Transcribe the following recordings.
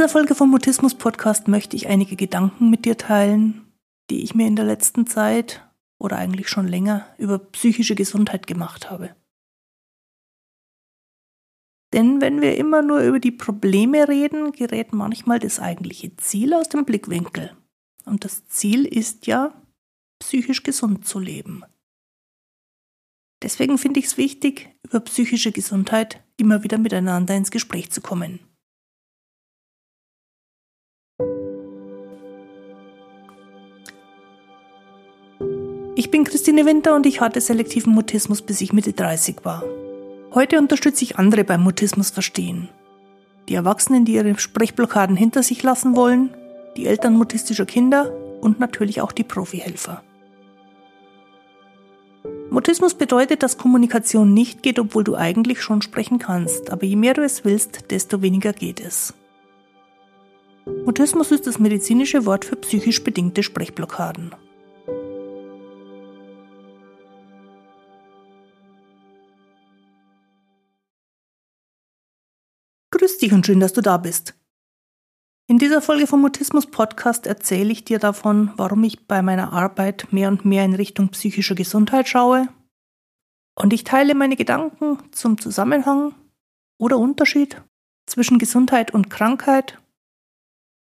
dieser Folge vom Mutismus Podcast möchte ich einige Gedanken mit dir teilen, die ich mir in der letzten Zeit oder eigentlich schon länger über psychische Gesundheit gemacht habe. Denn wenn wir immer nur über die Probleme reden, gerät manchmal das eigentliche Ziel aus dem Blickwinkel. Und das Ziel ist ja, psychisch gesund zu leben. Deswegen finde ich es wichtig, über psychische Gesundheit immer wieder miteinander ins Gespräch zu kommen. Bin Christine Winter und ich hatte selektiven Mutismus, bis ich Mitte 30 war. Heute unterstütze ich andere beim Mutismus verstehen. Die Erwachsenen, die ihre Sprechblockaden hinter sich lassen wollen, die Eltern mutistischer Kinder und natürlich auch die Profihelfer. Mutismus bedeutet, dass Kommunikation nicht geht, obwohl du eigentlich schon sprechen kannst, aber je mehr du es willst, desto weniger geht es. Mutismus ist das medizinische Wort für psychisch bedingte Sprechblockaden. Dich und schön, dass du da bist. In dieser Folge vom Mutismus Podcast erzähle ich dir davon, warum ich bei meiner Arbeit mehr und mehr in Richtung psychischer Gesundheit schaue. Und ich teile meine Gedanken zum Zusammenhang oder Unterschied zwischen Gesundheit und Krankheit.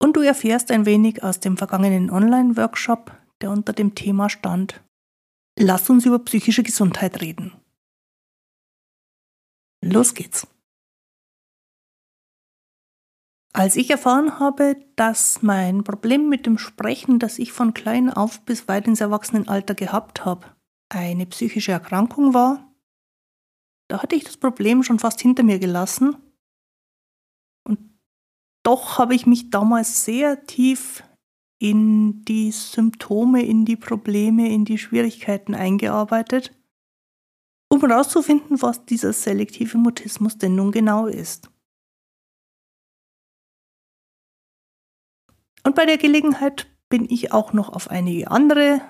Und du erfährst ein wenig aus dem vergangenen Online-Workshop, der unter dem Thema stand. Lass uns über psychische Gesundheit reden. Los geht's. Als ich erfahren habe, dass mein Problem mit dem Sprechen, das ich von klein auf bis weit ins Erwachsenenalter gehabt habe, eine psychische Erkrankung war, da hatte ich das Problem schon fast hinter mir gelassen. Und doch habe ich mich damals sehr tief in die Symptome, in die Probleme, in die Schwierigkeiten eingearbeitet, um herauszufinden, was dieser selektive Mutismus denn nun genau ist. Und bei der Gelegenheit bin ich auch noch auf einige andere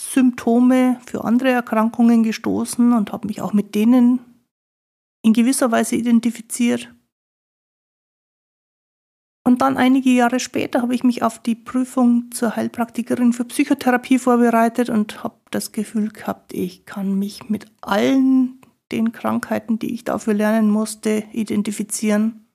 Symptome für andere Erkrankungen gestoßen und habe mich auch mit denen in gewisser Weise identifiziert. Und dann einige Jahre später habe ich mich auf die Prüfung zur Heilpraktikerin für Psychotherapie vorbereitet und habe das Gefühl gehabt, ich kann mich mit allen den Krankheiten, die ich dafür lernen musste, identifizieren.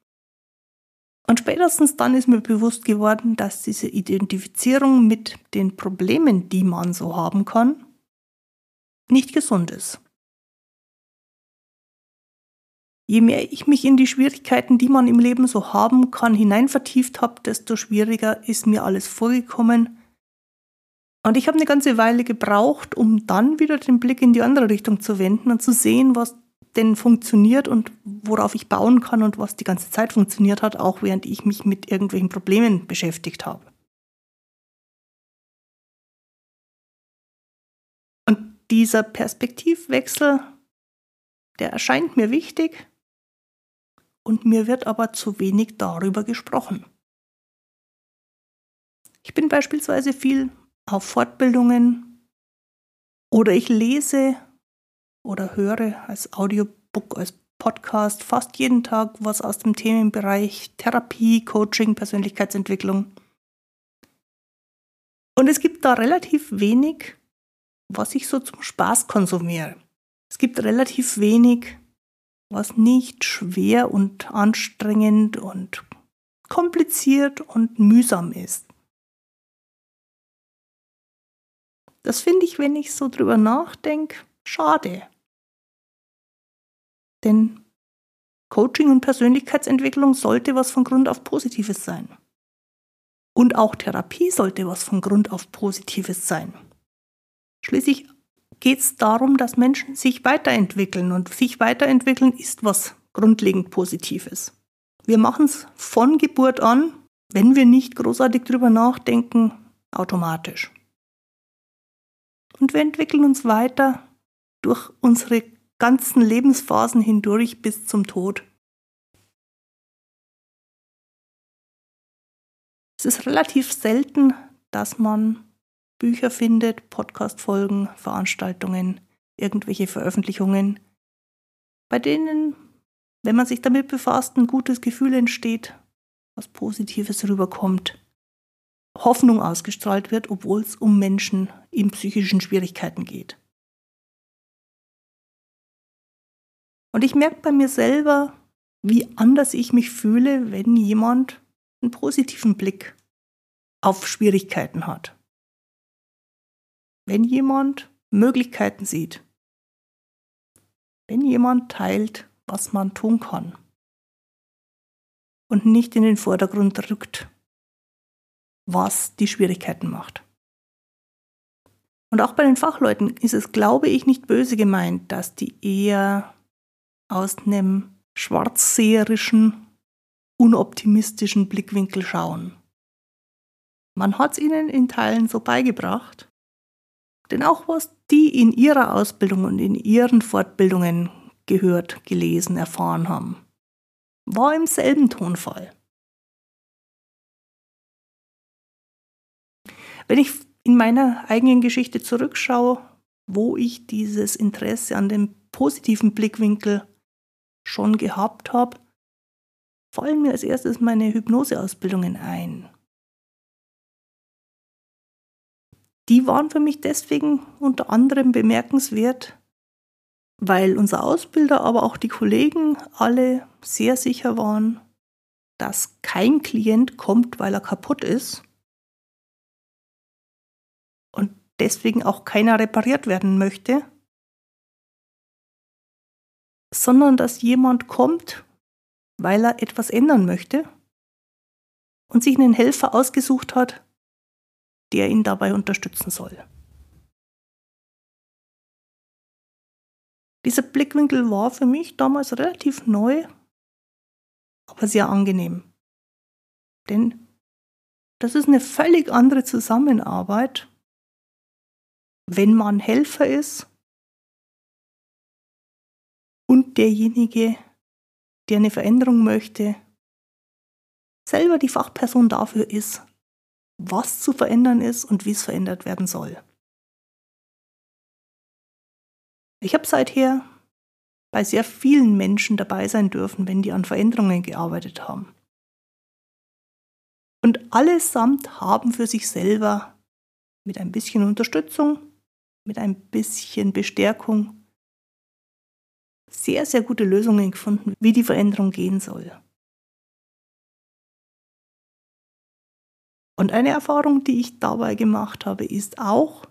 Und spätestens dann ist mir bewusst geworden, dass diese Identifizierung mit den Problemen, die man so haben kann, nicht gesund ist. Je mehr ich mich in die Schwierigkeiten, die man im Leben so haben kann, hinein vertieft habe, desto schwieriger ist mir alles vorgekommen. Und ich habe eine ganze Weile gebraucht, um dann wieder den Blick in die andere Richtung zu wenden und zu sehen, was denn funktioniert und worauf ich bauen kann und was die ganze Zeit funktioniert hat, auch während ich mich mit irgendwelchen Problemen beschäftigt habe. Und dieser Perspektivwechsel, der erscheint mir wichtig und mir wird aber zu wenig darüber gesprochen. Ich bin beispielsweise viel auf Fortbildungen oder ich lese oder höre als Audiobook, als Podcast fast jeden Tag was aus dem Themenbereich Therapie, Coaching, Persönlichkeitsentwicklung. Und es gibt da relativ wenig, was ich so zum Spaß konsumiere. Es gibt relativ wenig, was nicht schwer und anstrengend und kompliziert und mühsam ist. Das finde ich, wenn ich so drüber nachdenke, schade. Denn Coaching und Persönlichkeitsentwicklung sollte was von Grund auf Positives sein. Und auch Therapie sollte was von Grund auf Positives sein. Schließlich geht es darum, dass Menschen sich weiterentwickeln und sich weiterentwickeln ist was grundlegend Positives. Wir machen es von Geburt an, wenn wir nicht großartig drüber nachdenken, automatisch. Und wir entwickeln uns weiter durch unsere ganzen Lebensphasen hindurch bis zum Tod. Es ist relativ selten, dass man Bücher findet, Podcast-Folgen, Veranstaltungen, irgendwelche Veröffentlichungen, bei denen, wenn man sich damit befasst, ein gutes Gefühl entsteht, was Positives rüberkommt, Hoffnung ausgestrahlt wird, obwohl es um Menschen in psychischen Schwierigkeiten geht. Und ich merke bei mir selber, wie anders ich mich fühle, wenn jemand einen positiven Blick auf Schwierigkeiten hat. Wenn jemand Möglichkeiten sieht. Wenn jemand teilt, was man tun kann. Und nicht in den Vordergrund rückt, was die Schwierigkeiten macht. Und auch bei den Fachleuten ist es, glaube ich, nicht böse gemeint, dass die eher aus einem schwarzseherischen, unoptimistischen Blickwinkel schauen. Man hat es ihnen in Teilen so beigebracht, denn auch was die in ihrer Ausbildung und in ihren Fortbildungen gehört, gelesen, erfahren haben, war im selben Tonfall. Wenn ich in meiner eigenen Geschichte zurückschaue, wo ich dieses Interesse an dem positiven Blickwinkel schon gehabt habe, fallen mir als erstes meine Hypnoseausbildungen ein. Die waren für mich deswegen unter anderem bemerkenswert, weil unser Ausbilder, aber auch die Kollegen alle sehr sicher waren, dass kein Klient kommt, weil er kaputt ist und deswegen auch keiner repariert werden möchte, sondern dass jemand kommt, weil er etwas ändern möchte und sich einen Helfer ausgesucht hat, der ihn dabei unterstützen soll. Dieser Blickwinkel war für mich damals relativ neu, aber sehr angenehm. Denn das ist eine völlig andere Zusammenarbeit, wenn man Helfer ist und derjenige, der eine Veränderung möchte, selber die Fachperson dafür ist, was zu verändern ist und wie es verändert werden soll. Ich habe seither bei sehr vielen Menschen dabei sein dürfen, wenn die an Veränderungen gearbeitet haben. Und allesamt haben für sich selber mit ein bisschen Unterstützung, mit ein bisschen Bestärkung sehr, sehr gute Lösungen gefunden, wie die Veränderung gehen soll. Und eine Erfahrung, die ich dabei gemacht habe, ist auch,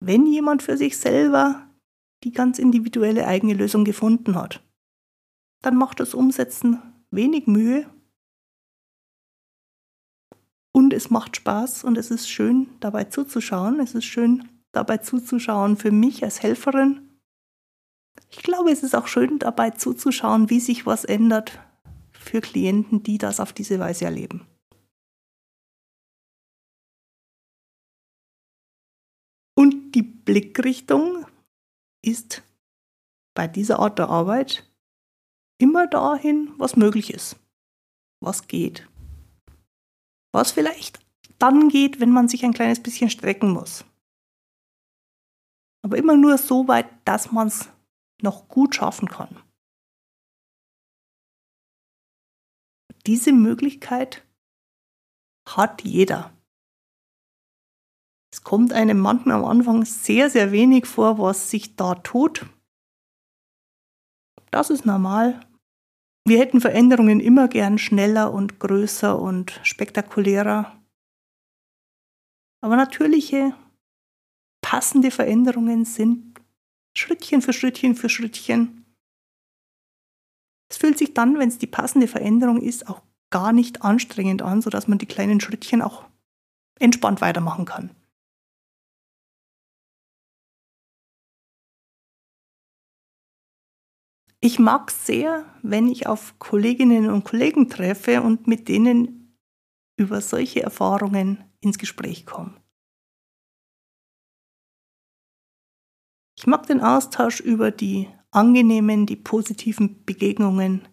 wenn jemand für sich selber die ganz individuelle eigene Lösung gefunden hat, dann macht das Umsetzen wenig Mühe und es macht Spaß und es ist schön dabei zuzuschauen. Es ist schön dabei zuzuschauen für mich als Helferin, ich glaube, es ist auch schön dabei zuzuschauen, wie sich was ändert für Klienten, die das auf diese Weise erleben. Und die Blickrichtung ist bei dieser Art der Arbeit immer dahin, was möglich ist, was geht, was vielleicht dann geht, wenn man sich ein kleines bisschen strecken muss. Aber immer nur so weit, dass man es noch gut schaffen kann. Diese Möglichkeit hat jeder. Es kommt einem manchmal am Anfang sehr, sehr wenig vor, was sich da tut. Das ist normal. Wir hätten Veränderungen immer gern schneller und größer und spektakulärer. Aber natürliche, passende Veränderungen sind Schrittchen für Schrittchen für Schrittchen. Es fühlt sich dann, wenn es die passende Veränderung ist, auch gar nicht anstrengend an, sodass man die kleinen Schrittchen auch entspannt weitermachen kann. Ich mag es sehr, wenn ich auf Kolleginnen und Kollegen treffe und mit denen über solche Erfahrungen ins Gespräch komme. Ich mag den Austausch über die angenehmen, die positiven Begegnungen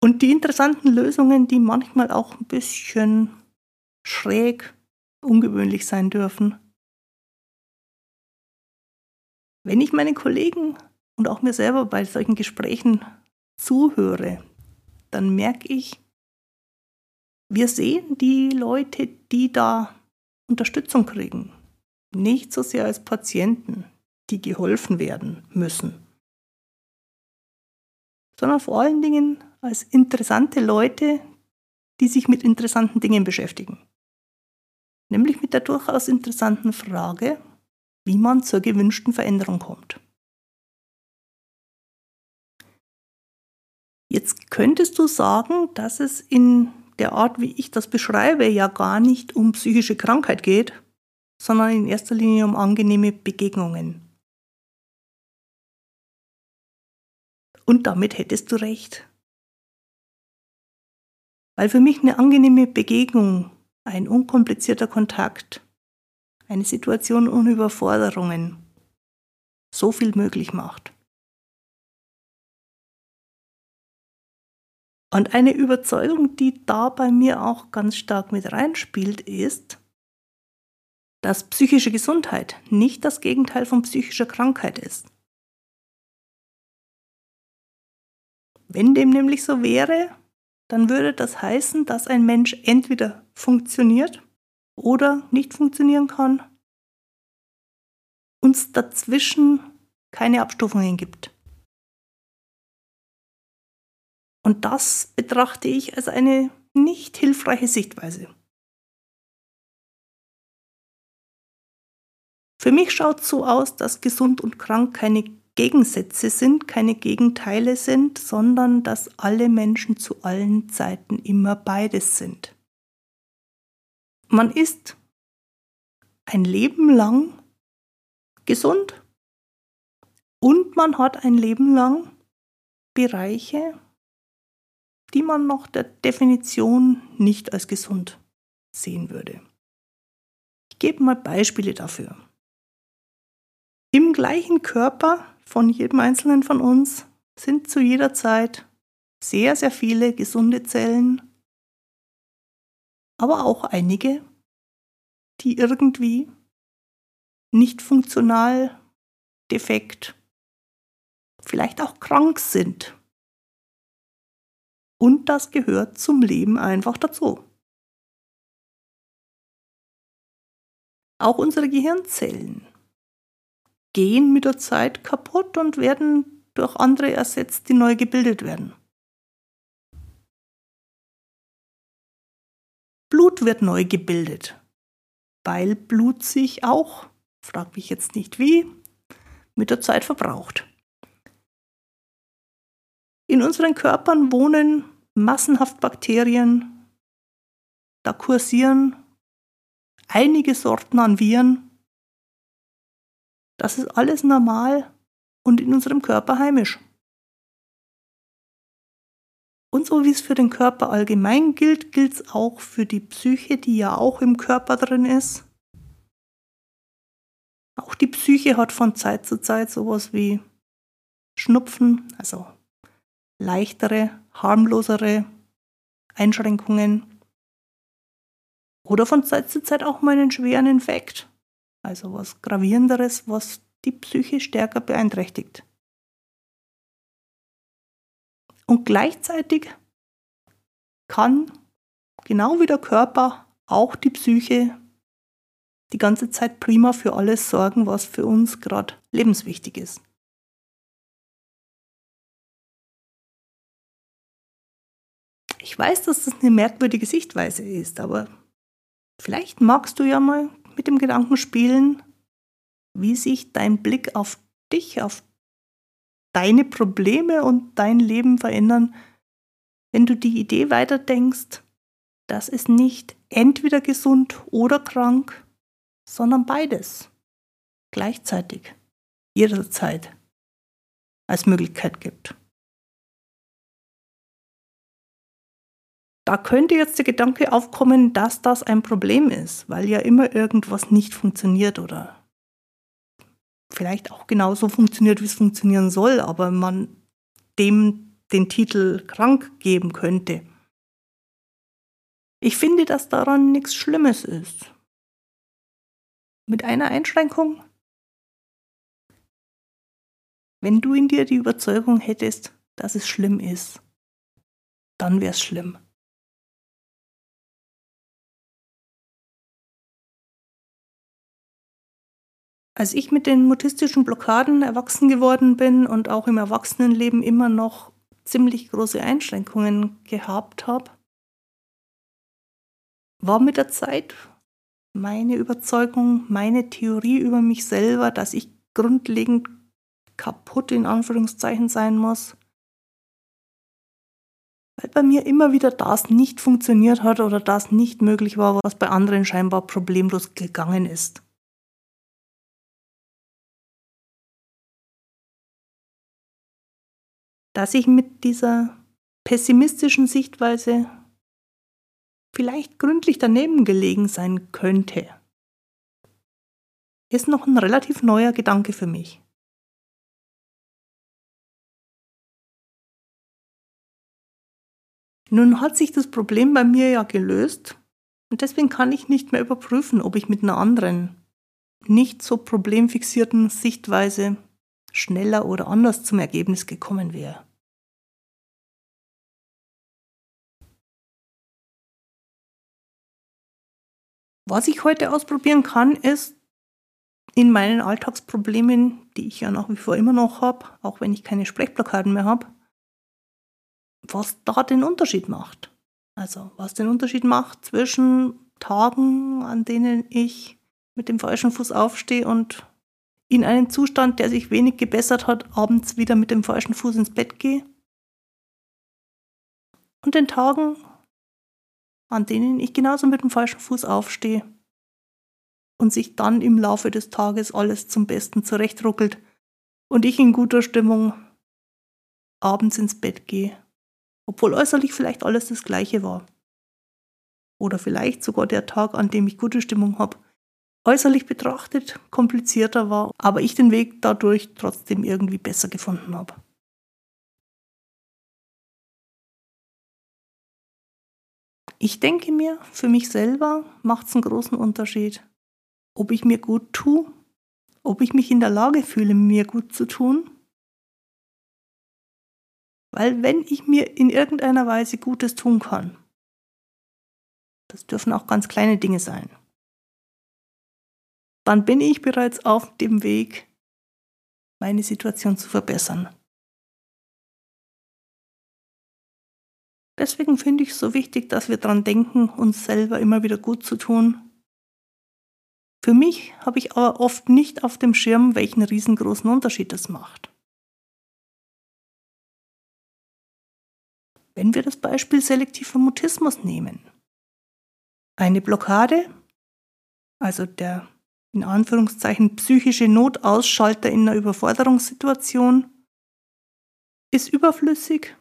und die interessanten Lösungen, die manchmal auch ein bisschen schräg, ungewöhnlich sein dürfen. Wenn ich meinen Kollegen und auch mir selber bei solchen Gesprächen zuhöre, dann merke ich, wir sehen die Leute, die da Unterstützung kriegen, nicht so sehr als Patienten, die geholfen werden müssen, sondern vor allen Dingen als interessante Leute, die sich mit interessanten Dingen beschäftigen. Nämlich mit der durchaus interessanten Frage, wie man zur gewünschten Veränderung kommt. Jetzt könntest du sagen, dass es in der Art, wie ich das beschreibe, ja gar nicht um psychische Krankheit geht, sondern in erster Linie um angenehme Begegnungen. Und damit hättest du recht. Weil für mich eine angenehme Begegnung, ein unkomplizierter Kontakt, eine Situation ohne Überforderungen so viel möglich macht. Und eine Überzeugung, die da bei mir auch ganz stark mit reinspielt, ist, dass psychische Gesundheit nicht das Gegenteil von psychischer Krankheit ist. Wenn dem nämlich so wäre, dann würde das heißen, dass ein Mensch entweder funktioniert oder nicht funktionieren kann, uns dazwischen keine Abstufungen gibt. Und das betrachte ich als eine nicht hilfreiche Sichtweise. Für mich schaut es so aus, dass gesund und krank keine Gegensätze sind, keine Gegenteile sind, sondern dass alle Menschen zu allen Zeiten immer beides sind. Man ist ein Leben lang gesund und man hat ein Leben lang Bereiche, die man nach der Definition nicht als gesund sehen würde. Ich gebe mal Beispiele dafür. Im gleichen Körper von jedem Einzelnen von uns sind zu jeder Zeit sehr, sehr viele gesunde Zellen, aber auch einige, die irgendwie nicht funktional, defekt, vielleicht auch krank sind und das gehört zum Leben einfach dazu. Auch unsere Gehirnzellen gehen mit der Zeit kaputt und werden durch andere ersetzt, die neu gebildet werden. Blut wird neu gebildet, weil Blut sich auch, frag mich jetzt nicht wie, mit der Zeit verbraucht. In unseren Körpern wohnen massenhaft Bakterien, da kursieren einige Sorten an Viren. Das ist alles normal und in unserem Körper heimisch. Und so wie es für den Körper allgemein gilt, gilt es auch für die Psyche, die ja auch im Körper drin ist. Auch die Psyche hat von Zeit zu Zeit sowas wie Schnupfen, also leichtere, harmlosere Einschränkungen oder von Zeit zu Zeit auch mal einen schweren Infekt, also was gravierenderes, was die Psyche stärker beeinträchtigt. Und gleichzeitig kann genau wie der Körper auch die Psyche die ganze Zeit prima für alles sorgen, was für uns gerade lebenswichtig ist. Ich weiß, dass das eine merkwürdige Sichtweise ist, aber vielleicht magst du ja mal mit dem Gedanken spielen, wie sich dein Blick auf dich, auf deine Probleme und dein Leben verändern, wenn du die Idee weiterdenkst, dass es nicht entweder gesund oder krank, sondern beides gleichzeitig, jederzeit als Möglichkeit gibt. Da könnte jetzt der Gedanke aufkommen, dass das ein Problem ist, weil ja immer irgendwas nicht funktioniert oder vielleicht auch genauso funktioniert, wie es funktionieren soll, aber man dem den Titel krank geben könnte. Ich finde, dass daran nichts Schlimmes ist. Mit einer Einschränkung. Wenn du in dir die Überzeugung hättest, dass es schlimm ist, dann wäre es schlimm. Als ich mit den mutistischen Blockaden erwachsen geworden bin und auch im Erwachsenenleben immer noch ziemlich große Einschränkungen gehabt habe, war mit der Zeit meine Überzeugung, meine Theorie über mich selber, dass ich grundlegend kaputt in Anführungszeichen sein muss, weil bei mir immer wieder das nicht funktioniert hat oder das nicht möglich war, was bei anderen scheinbar problemlos gegangen ist. Dass ich mit dieser pessimistischen Sichtweise vielleicht gründlich daneben gelegen sein könnte, ist noch ein relativ neuer Gedanke für mich. Nun hat sich das Problem bei mir ja gelöst und deswegen kann ich nicht mehr überprüfen, ob ich mit einer anderen, nicht so problemfixierten Sichtweise schneller oder anders zum Ergebnis gekommen wäre. Was ich heute ausprobieren kann, ist in meinen Alltagsproblemen, die ich ja nach wie vor immer noch habe, auch wenn ich keine Sprechblockaden mehr habe, was da den Unterschied macht. Also was den Unterschied macht zwischen Tagen, an denen ich mit dem falschen Fuß aufstehe und in einen Zustand, der sich wenig gebessert hat, abends wieder mit dem falschen Fuß ins Bett gehe. Und den Tagen, an denen ich genauso mit dem falschen Fuß aufstehe und sich dann im Laufe des Tages alles zum Besten zurechtruckelt und ich in guter Stimmung abends ins Bett gehe, obwohl äußerlich vielleicht alles das gleiche war. Oder vielleicht sogar der Tag, an dem ich gute Stimmung habe, äußerlich betrachtet komplizierter war, aber ich den Weg dadurch trotzdem irgendwie besser gefunden habe. Ich denke mir, für mich selber macht es einen großen Unterschied, ob ich mir gut tue, ob ich mich in der Lage fühle, mir gut zu tun. Weil wenn ich mir in irgendeiner Weise Gutes tun kann, das dürfen auch ganz kleine Dinge sein, dann bin ich bereits auf dem Weg, meine Situation zu verbessern. Deswegen finde ich es so wichtig, dass wir daran denken, uns selber immer wieder gut zu tun. Für mich habe ich aber oft nicht auf dem Schirm, welchen riesengroßen Unterschied das macht. Wenn wir das Beispiel selektiver Mutismus nehmen. Eine Blockade, also der in Anführungszeichen psychische Notausschalter in einer Überforderungssituation, ist überflüssig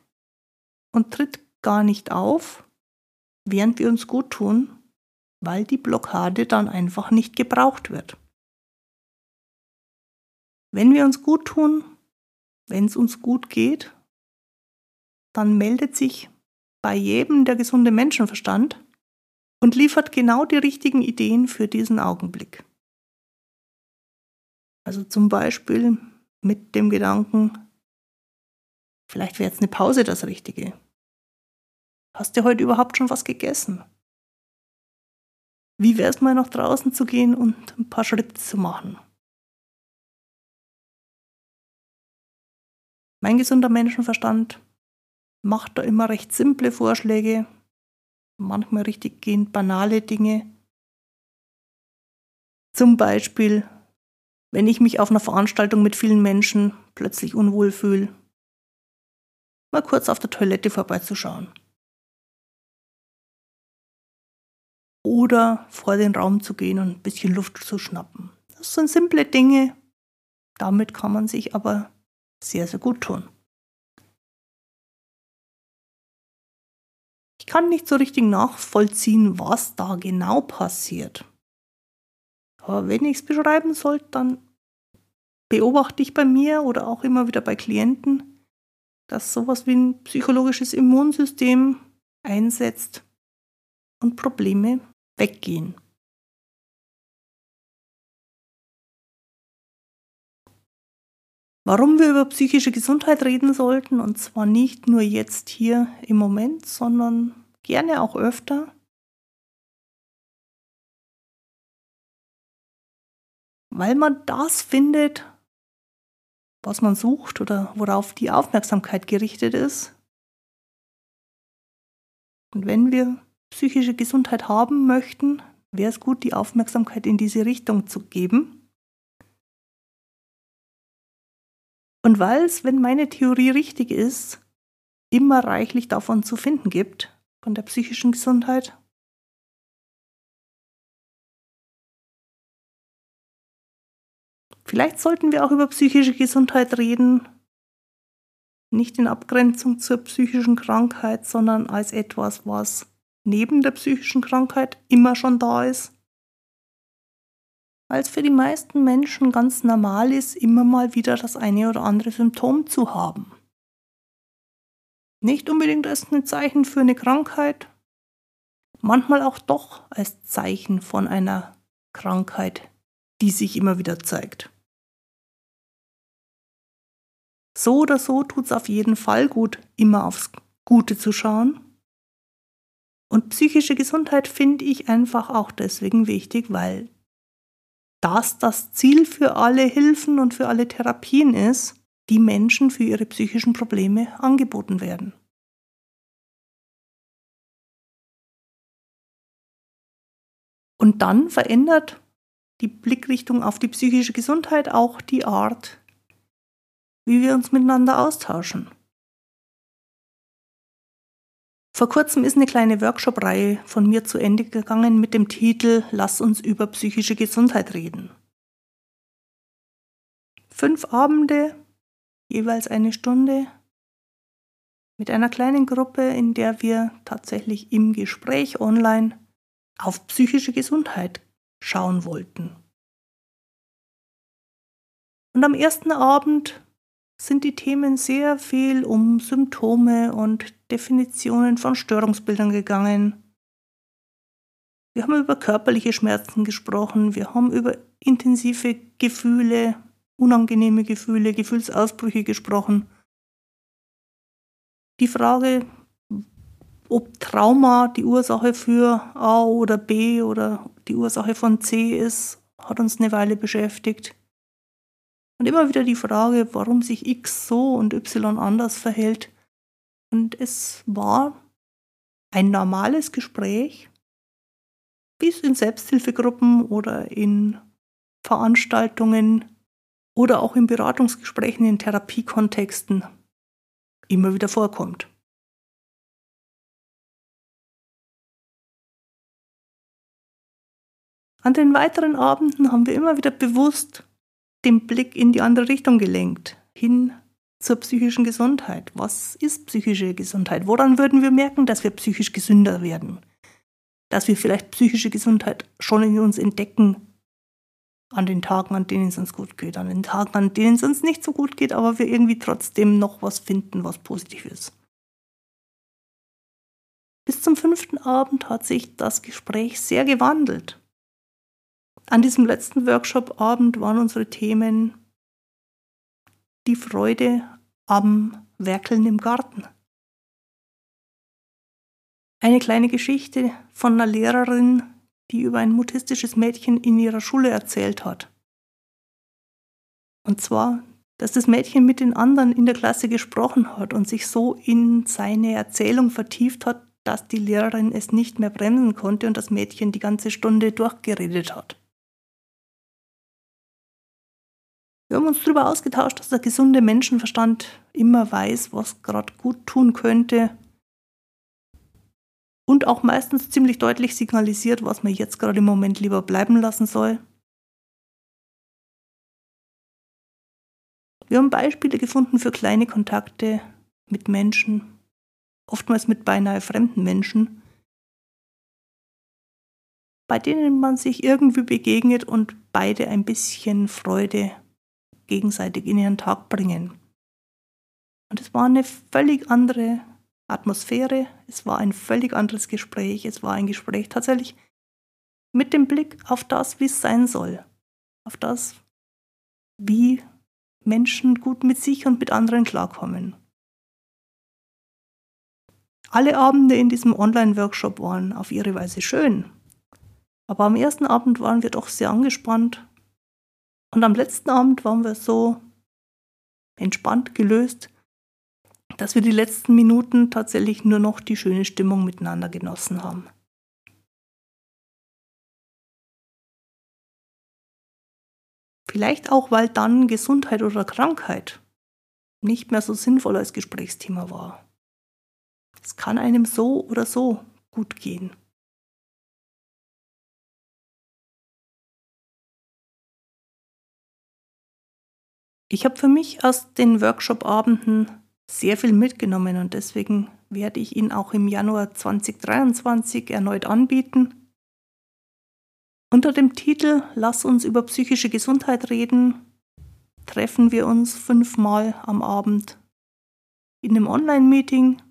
und tritt gar nicht auf, während wir uns gut tun, weil die Blockade dann einfach nicht gebraucht wird. Wenn wir uns gut tun, wenn es uns gut geht, dann meldet sich bei jedem der gesunde Menschenverstand und liefert genau die richtigen Ideen für diesen Augenblick. Also zum Beispiel mit dem Gedanken, vielleicht wäre jetzt eine Pause das Richtige. Hast du heute überhaupt schon was gegessen? Wie wäre es mal nach draußen zu gehen und ein paar Schritte zu machen? Mein gesunder Menschenverstand macht da immer recht simple Vorschläge, manchmal richtig gehend banale Dinge. Zum Beispiel, wenn ich mich auf einer Veranstaltung mit vielen Menschen plötzlich unwohl fühle, mal kurz auf der Toilette vorbeizuschauen. oder vor den Raum zu gehen und ein bisschen Luft zu schnappen. Das sind simple Dinge, damit kann man sich aber sehr, sehr gut tun. Ich kann nicht so richtig nachvollziehen, was da genau passiert. Aber wenn ich es beschreiben soll, dann beobachte ich bei mir oder auch immer wieder bei Klienten, dass sowas wie ein psychologisches Immunsystem einsetzt und Probleme weggehen. warum wir über psychische Gesundheit reden sollten, und zwar nicht nur jetzt hier im Moment, sondern gerne auch öfter. Weil man das findet, was man sucht oder worauf die Aufmerksamkeit gerichtet ist. Und wenn wir psychische Gesundheit haben möchten, wäre es gut, die Aufmerksamkeit in diese Richtung zu geben. Und weil es, wenn meine Theorie richtig ist, immer reichlich davon zu finden gibt, von der psychischen Gesundheit. Vielleicht sollten wir auch über psychische Gesundheit reden, nicht in Abgrenzung zur psychischen Krankheit, sondern als etwas, was neben der psychischen Krankheit immer schon da ist. Es für die meisten Menschen ganz normal ist, immer mal wieder das eine oder andere Symptom zu haben. Nicht unbedingt als ein Zeichen für eine Krankheit, manchmal auch doch als Zeichen von einer Krankheit, die sich immer wieder zeigt. So oder so tut es auf jeden Fall gut, immer aufs Gute zu schauen. Und psychische Gesundheit finde ich einfach auch deswegen wichtig, weil das das Ziel für alle Hilfen und für alle Therapien ist, die Menschen für ihre psychischen Probleme angeboten werden. Und dann verändert die Blickrichtung auf die psychische Gesundheit auch die Art, wie wir uns miteinander austauschen. Vor kurzem ist eine kleine Workshop-Reihe von mir zu Ende gegangen mit dem Titel Lass uns über psychische Gesundheit reden. Fünf Abende jeweils eine Stunde, mit einer kleinen Gruppe, in der wir tatsächlich im Gespräch online auf psychische Gesundheit schauen wollten. Und am ersten Abend sind die Themen sehr viel um Symptome und Definitionen von Störungsbildern gegangen. Wir haben über körperliche Schmerzen gesprochen, wir haben über intensive Gefühle unangenehme Gefühle, Gefühlsausbrüche gesprochen. Die Frage, ob Trauma die Ursache für A oder B oder die Ursache von C ist, hat uns eine Weile beschäftigt. Und immer wieder die Frage, warum sich X so und Y anders verhält. Und es war ein normales Gespräch, es in Selbsthilfegruppen oder in Veranstaltungen oder auch in Beratungsgesprächen in Therapiekontexten immer wieder vorkommt. An den weiteren Abenden haben wir immer wieder bewusst den Blick in die andere Richtung gelenkt, hin zur psychischen Gesundheit. Was ist psychische Gesundheit? Woran würden wir merken, dass wir psychisch gesünder werden? Dass wir vielleicht psychische Gesundheit schon in uns entdecken an den Tagen, an denen es uns gut geht, an den Tagen, an denen es uns nicht so gut geht, aber wir irgendwie trotzdem noch was finden, was positiv ist. Bis zum fünften Abend hat sich das Gespräch sehr gewandelt. An diesem letzten Workshop-Abend waren unsere Themen die Freude am Werkeln im Garten. Eine kleine Geschichte von einer Lehrerin, die über ein mutistisches Mädchen in ihrer Schule erzählt hat. Und zwar, dass das Mädchen mit den anderen in der Klasse gesprochen hat und sich so in seine Erzählung vertieft hat, dass die Lehrerin es nicht mehr bremsen konnte und das Mädchen die ganze Stunde durchgeredet hat. Wir haben uns darüber ausgetauscht, dass der gesunde Menschenverstand immer weiß, was gerade gut tun könnte und auch meistens ziemlich deutlich signalisiert, was man jetzt gerade im Moment lieber bleiben lassen soll. Wir haben Beispiele gefunden für kleine Kontakte mit Menschen, oftmals mit beinahe fremden Menschen, bei denen man sich irgendwie begegnet und beide ein bisschen Freude gegenseitig in ihren Tag bringen. Und es war eine völlig andere Atmosphäre, es war ein völlig anderes Gespräch, es war ein Gespräch tatsächlich mit dem Blick auf das, wie es sein soll, auf das, wie Menschen gut mit sich und mit anderen klarkommen. Alle Abende in diesem Online-Workshop waren auf ihre Weise schön. Aber am ersten Abend waren wir doch sehr angespannt. Und am letzten Abend waren wir so entspannt gelöst, dass wir die letzten Minuten tatsächlich nur noch die schöne Stimmung miteinander genossen haben. Vielleicht auch, weil dann Gesundheit oder Krankheit nicht mehr so sinnvoll als Gesprächsthema war. Es kann einem so oder so gut gehen. Ich habe für mich aus den Workshop-Abenden sehr viel mitgenommen und deswegen werde ich ihn auch im Januar 2023 erneut anbieten. Unter dem Titel Lass uns über psychische Gesundheit reden treffen wir uns fünfmal am Abend in einem Online-Meeting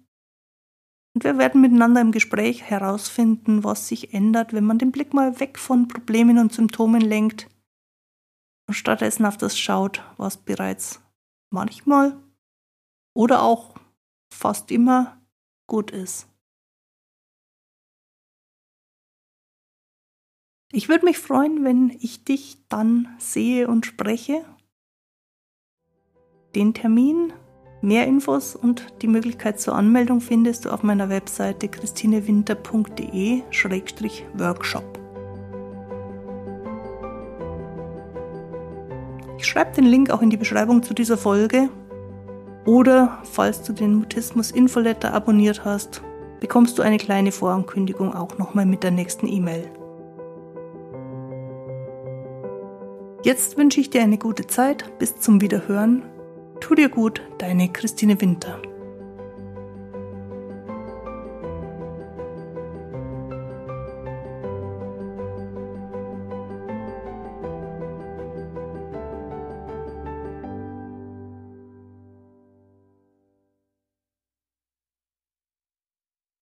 und wir werden miteinander im Gespräch herausfinden, was sich ändert, wenn man den Blick mal weg von Problemen und Symptomen lenkt stattdessen auf das schaut, was bereits manchmal oder auch fast immer gut ist. Ich würde mich freuen, wenn ich dich dann sehe und spreche. Den Termin, mehr Infos und die Möglichkeit zur Anmeldung findest du auf meiner Webseite christinewinter.de-workshop. Ich schreibe den Link auch in die Beschreibung zu dieser Folge. Oder falls du den Mutismus Infoletter abonniert hast, bekommst du eine kleine Vorankündigung auch nochmal mit der nächsten E-Mail. Jetzt wünsche ich dir eine gute Zeit. Bis zum Wiederhören. Tu dir gut, deine Christine Winter.